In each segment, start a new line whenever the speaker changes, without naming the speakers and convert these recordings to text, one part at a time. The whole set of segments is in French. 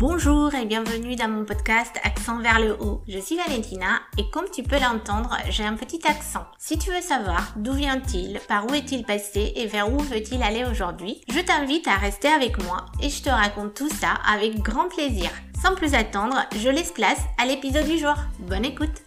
Bonjour et bienvenue dans mon podcast Accent vers le haut. Je suis Valentina et comme tu peux l'entendre, j'ai un petit accent. Si tu veux savoir d'où vient-il, par où est-il passé et vers où veut-il aller aujourd'hui, je t'invite à rester avec moi et je te raconte tout ça avec grand plaisir. Sans plus attendre, je laisse place à l'épisode du jour. Bonne écoute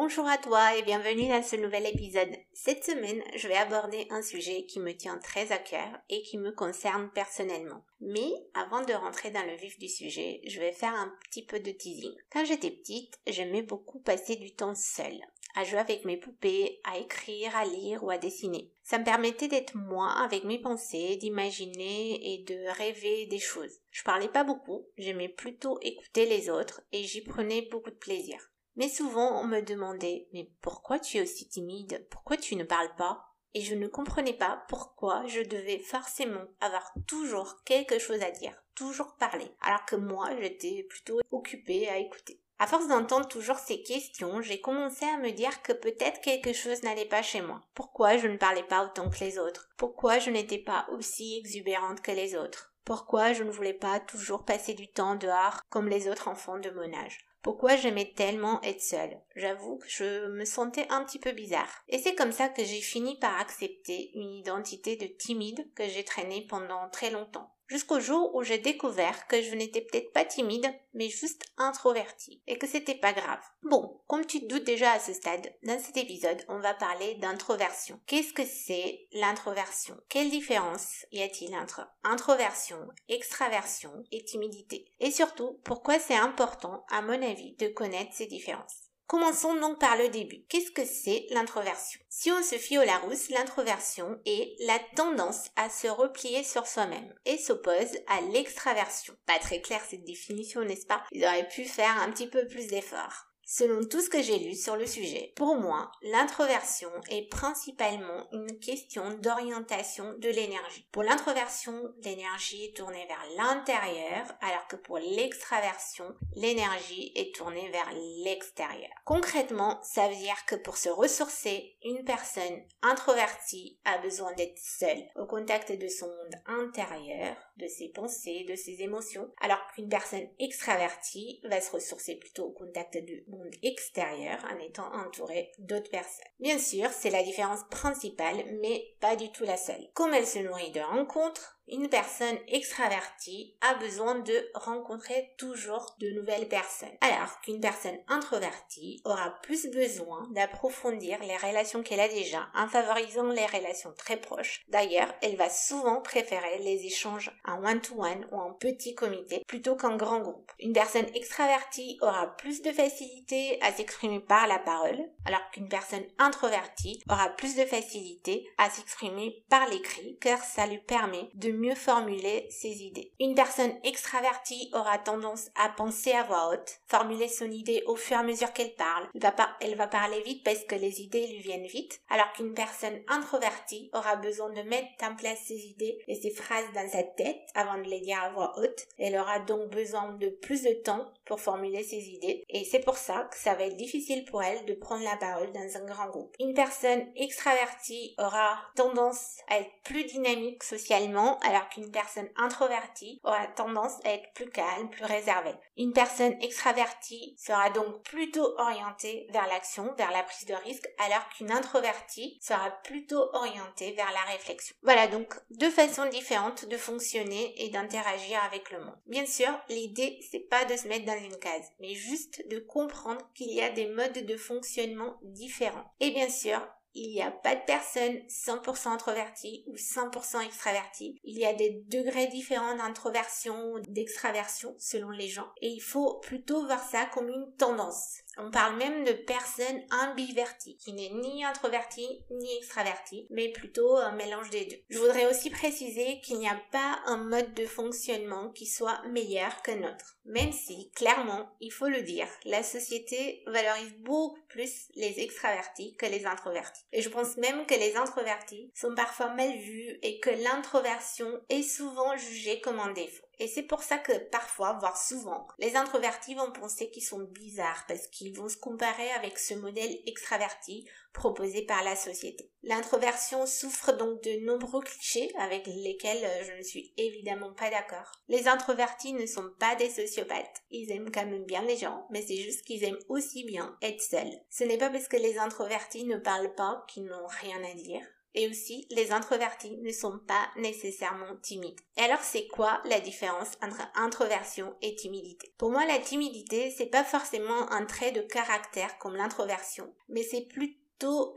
Bonjour à toi et bienvenue dans ce nouvel épisode. Cette semaine, je vais aborder un sujet qui me tient très à cœur et qui me concerne personnellement. Mais avant de rentrer dans le vif du sujet, je vais faire un petit peu de teasing. Quand j'étais petite, j'aimais beaucoup passer du temps seule, à jouer avec mes poupées, à écrire, à lire ou à dessiner. Ça me permettait d'être moi avec mes pensées, d'imaginer et de rêver des choses. Je parlais pas beaucoup, j'aimais plutôt écouter les autres et j'y prenais beaucoup de plaisir. Mais souvent on me demandait Mais pourquoi tu es aussi timide? Pourquoi tu ne parles pas? Et je ne comprenais pas pourquoi je devais forcément avoir toujours quelque chose à dire, toujours parler, alors que moi j'étais plutôt occupée à écouter. À force d'entendre toujours ces questions, j'ai commencé à me dire que peut-être quelque chose n'allait pas chez moi. Pourquoi je ne parlais pas autant que les autres? Pourquoi je n'étais pas aussi exubérante que les autres? Pourquoi je ne voulais pas toujours passer du temps dehors comme les autres enfants de mon âge? Pourquoi j'aimais tellement être seule? J'avoue que je me sentais un petit peu bizarre. Et c'est comme ça que j'ai fini par accepter une identité de timide que j'ai traînée pendant très longtemps jusqu'au jour où j'ai découvert que je n'étais peut-être pas timide, mais juste introvertie, et que c'était pas grave. Bon, comme tu te doutes déjà à ce stade, dans cet épisode, on va parler d'introversion. Qu'est-ce que c'est l'introversion? Quelle différence y a-t-il entre introversion, extraversion et timidité? Et surtout, pourquoi c'est important, à mon avis, de connaître ces différences? Commençons donc par le début. Qu'est-ce que c'est l'introversion? Si on se fie au Larousse, l'introversion est la tendance à se replier sur soi-même et s'oppose à l'extraversion. Pas très clair cette définition, n'est-ce pas? Ils auraient pu faire un petit peu plus d'efforts. Selon tout ce que j'ai lu sur le sujet, pour moi, l'introversion est principalement une question d'orientation de l'énergie. Pour l'introversion, l'énergie est tournée vers l'intérieur, alors que pour l'extraversion, l'énergie est tournée vers l'extérieur. Concrètement, ça veut dire que pour se ressourcer, une personne introvertie a besoin d'être seule, au contact de son monde intérieur, de ses pensées, de ses émotions, alors qu'une personne extravertie va se ressourcer plutôt au contact du extérieur en étant entourée d'autres personnes. Bien sûr, c'est la différence principale, mais pas du tout la seule. Comme elle se nourrit de rencontres, une personne extravertie a besoin de rencontrer toujours de nouvelles personnes, alors qu'une personne introvertie aura plus besoin d'approfondir les relations qu'elle a déjà en favorisant les relations très proches. D'ailleurs, elle va souvent préférer les échanges en one-to-one ou en petit comité plutôt qu'en grand groupe. Une personne extravertie aura plus de facilité à s'exprimer par la parole, alors qu'une personne introvertie aura plus de facilité à s'exprimer par l'écrit, car ça lui permet de mieux formuler ses idées. Une personne extravertie aura tendance à penser à voix haute, formuler son idée au fur et à mesure qu'elle parle. Elle va, elle va parler vite parce que les idées lui viennent vite, alors qu'une personne introvertie aura besoin de mettre en place ses idées et ses phrases dans sa tête avant de les dire à voix haute. Elle aura donc besoin de plus de temps pour formuler ses idées et c'est pour ça que ça va être difficile pour elle de prendre la parole dans un grand groupe. Une personne extravertie aura tendance à être plus dynamique socialement alors qu'une personne introvertie aura tendance à être plus calme, plus réservée. Une personne extravertie sera donc plutôt orientée vers l'action, vers la prise de risque, alors qu'une introvertie sera plutôt orientée vers la réflexion. Voilà donc deux façons différentes de fonctionner et d'interagir avec le monde. Bien sûr, l'idée c'est pas de se mettre dans une case, mais juste de comprendre qu'il y a des modes de fonctionnement différents. Et bien sûr, il n'y a pas de personne 100% introvertie ou 100% extravertie. Il y a des degrés différents d'introversion ou d'extraversion selon les gens. Et il faut plutôt voir ça comme une tendance. On parle même de personnes ambiverties, qui n'est ni introvertie ni extravertie, mais plutôt un mélange des deux. Je voudrais aussi préciser qu'il n'y a pas un mode de fonctionnement qui soit meilleur que notre. Même si, clairement, il faut le dire, la société valorise beaucoup plus les extravertis que les introvertis. Et je pense même que les introvertis sont parfois mal vus et que l'introversion est souvent jugée comme un défaut. Et c'est pour ça que parfois, voire souvent, les introvertis vont penser qu'ils sont bizarres parce qu'ils vont se comparer avec ce modèle extraverti proposé par la société. L'introversion souffre donc de nombreux clichés avec lesquels euh, je ne suis évidemment pas d'accord. Les introvertis ne sont pas des sociopathes. Ils aiment quand même bien les gens, mais c'est juste qu'ils aiment aussi bien être seuls. Ce n'est pas parce que les introvertis ne parlent pas qu'ils n'ont rien à dire. Et aussi, les introvertis ne sont pas nécessairement timides. Et alors, c'est quoi la différence entre introversion et timidité? Pour moi, la timidité, c'est pas forcément un trait de caractère comme l'introversion, mais c'est plutôt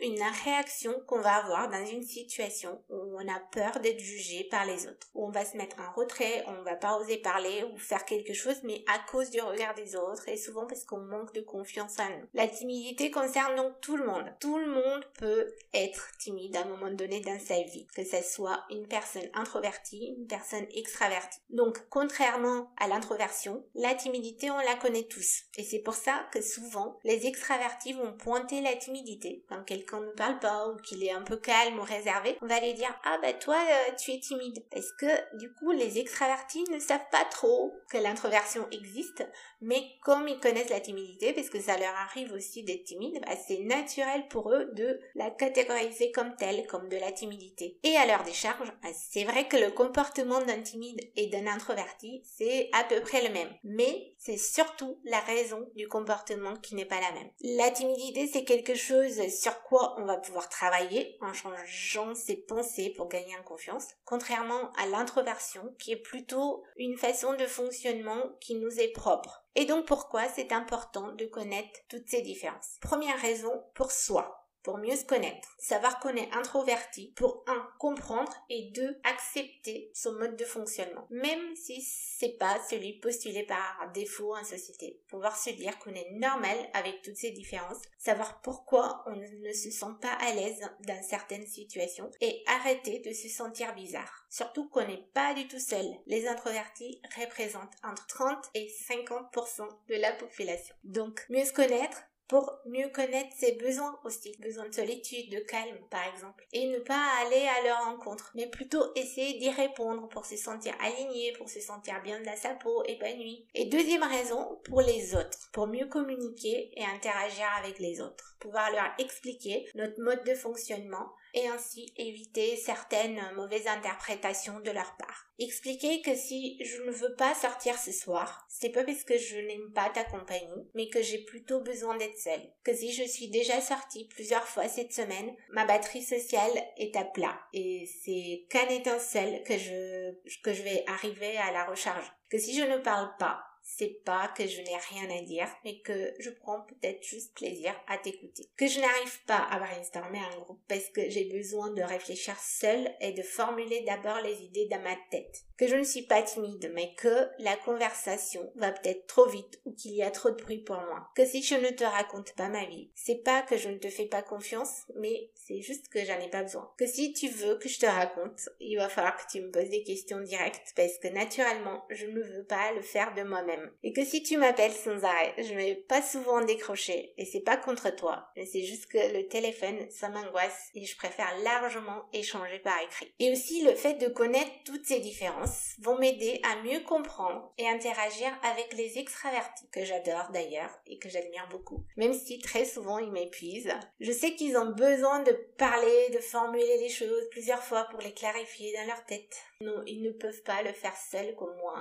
une réaction qu'on va avoir dans une situation où on a peur d'être jugé par les autres, où on va se mettre en retrait, on va pas oser parler ou faire quelque chose, mais à cause du regard des autres et souvent parce qu'on manque de confiance en nous. La timidité concerne donc tout le monde. Tout le monde peut être timide à un moment donné dans sa vie, que ce soit une personne introvertie, une personne extravertie. Donc, contrairement à l'introversion, la timidité, on la connaît tous. Et c'est pour ça que souvent, les extravertis vont pointer la timidité quand quelqu'un ne parle pas ou qu'il est un peu calme ou réservé, on va aller dire ah bah toi euh, tu es timide parce que du coup les extravertis ne savent pas trop que l'introversion existe, mais comme ils connaissent la timidité parce que ça leur arrive aussi d'être timide, bah, c'est naturel pour eux de la catégoriser comme telle, comme de la timidité. Et à leur décharge, bah, c'est vrai que le comportement d'un timide et d'un introverti c'est à peu près le même, mais c'est surtout la raison du comportement qui n'est pas la même. La timidité c'est quelque chose sur quoi on va pouvoir travailler en changeant ses pensées pour gagner en confiance, contrairement à l'introversion qui est plutôt une façon de fonctionnement qui nous est propre. Et donc pourquoi c'est important de connaître toutes ces différences? Première raison, pour soi pour mieux se connaître, savoir qu'on est introverti pour un comprendre et deux accepter son mode de fonctionnement, même si c'est pas celui postulé par défaut en société. Pouvoir se dire qu'on est normal avec toutes ces différences, savoir pourquoi on ne se sent pas à l'aise dans certaines situations et arrêter de se sentir bizarre. Surtout qu'on n'est pas du tout seul. Les introvertis représentent entre 30 et 50% de la population. Donc, mieux se connaître, pour mieux connaître ses besoins aussi, besoin de solitude, de calme par exemple, et ne pas aller à leur rencontre, mais plutôt essayer d'y répondre pour se sentir aligné, pour se sentir bien dans sa peau, épanoui. Et deuxième raison, pour les autres, pour mieux communiquer et interagir avec les autres, pouvoir leur expliquer notre mode de fonctionnement et ainsi éviter certaines mauvaises interprétations de leur part. Expliquer que si je ne veux pas sortir ce soir, c'est pas parce que je n'aime pas ta compagnie, mais que j'ai plutôt besoin d'être seule. Que si je suis déjà sortie plusieurs fois cette semaine, ma batterie sociale est à plat. Et c'est qu'en étant seule que je, que je vais arriver à la recharge. Que si je ne parle pas, c'est pas que je n'ai rien à dire, mais que je prends peut-être juste plaisir à t'écouter. Que je n'arrive pas à brainstormer un groupe parce que j'ai besoin de réfléchir seule et de formuler d'abord les idées dans ma tête. Que je ne suis pas timide, mais que la conversation va peut-être trop vite ou qu'il y a trop de bruit pour moi. Que si je ne te raconte pas ma vie, c'est pas que je ne te fais pas confiance, mais c'est juste que j'en ai pas besoin. Que si tu veux que je te raconte, il va falloir que tu me poses des questions directes parce que naturellement, je ne veux pas le faire de moi-même. Et que si tu m'appelles sans arrêt, je vais pas souvent décrocher. Et c'est pas contre toi. Mais c'est juste que le téléphone, ça m'angoisse et je préfère largement échanger par écrit. Et aussi le fait de connaître toutes ces différences vont m'aider à mieux comprendre et interagir avec les extravertis, que j'adore d'ailleurs et que j'admire beaucoup. Même si très souvent ils m'épuisent. Je sais qu'ils ont besoin de parler, de formuler les choses plusieurs fois pour les clarifier dans leur tête. Non, ils ne peuvent pas le faire seuls comme moi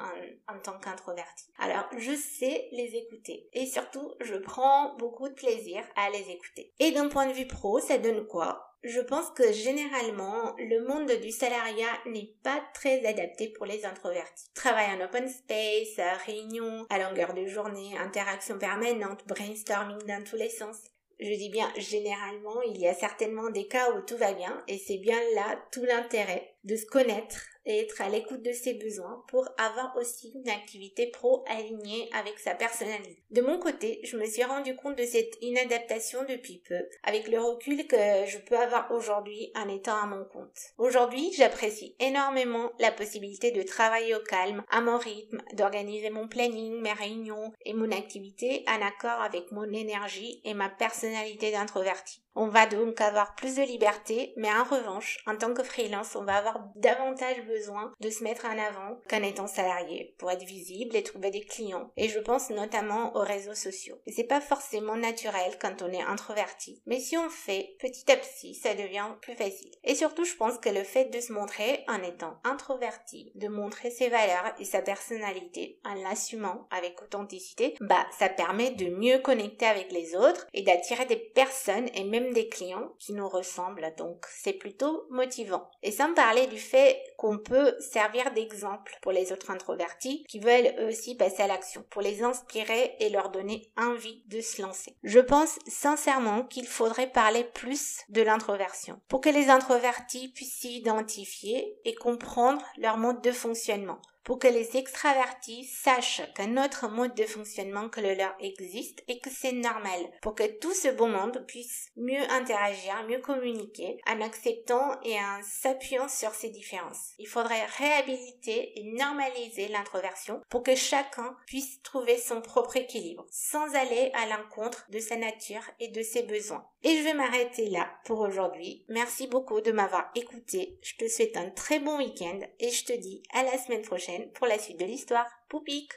en, tant qu'introverti. Alors, je sais les écouter. Et surtout, je prends beaucoup de plaisir à les écouter. Et d'un point de vue pro, ça donne quoi? Je pense que généralement, le monde du salariat n'est pas très adapté pour les introvertis. Travail en open space, réunion à longueur de journée, interaction permanente, brainstorming dans tous les sens. Je dis bien généralement, il y a certainement des cas où tout va bien et c'est bien là tout l'intérêt de se connaître et être à l'écoute de ses besoins pour avoir aussi une activité pro alignée avec sa personnalité. De mon côté, je me suis rendu compte de cette inadaptation depuis peu, avec le recul que je peux avoir aujourd'hui en étant à mon compte. Aujourd'hui, j'apprécie énormément la possibilité de travailler au calme, à mon rythme, d'organiser mon planning, mes réunions et mon activité en accord avec mon énergie et ma personnalité d'introverti. On va donc avoir plus de liberté, mais en revanche, en tant que freelance, on va avoir davantage besoin de se mettre en avant qu'en étant salarié pour être visible et trouver des clients. Et je pense notamment aux réseaux sociaux. C'est pas forcément naturel quand on est introverti, mais si on fait petit à petit, ça devient plus facile. Et surtout, je pense que le fait de se montrer en étant introverti, de montrer ses valeurs et sa personnalité en l'assumant avec authenticité, bah ça permet de mieux connecter avec les autres et d'attirer des personnes et même des clients qui nous ressemblent. Donc c'est plutôt motivant. Et sans parler du fait qu'on peut servir d'exemple pour les autres introvertis qui veulent aussi passer à l'action, pour les inspirer et leur donner envie de se lancer. Je pense sincèrement qu'il faudrait parler plus de l'introversion pour que les introvertis puissent s'identifier et comprendre leur mode de fonctionnement pour que les extravertis sachent qu'un autre mode de fonctionnement que le leur existe et que c'est normal, pour que tout ce beau monde puisse mieux interagir, mieux communiquer, en acceptant et en s'appuyant sur ces différences. Il faudrait réhabiliter et normaliser l'introversion pour que chacun puisse trouver son propre équilibre, sans aller à l'encontre de sa nature et de ses besoins. Et je vais m'arrêter là pour aujourd'hui. Merci beaucoup de m'avoir écouté. Je te souhaite un très bon week-end et je te dis à la semaine prochaine pour la suite de l'histoire. Poupik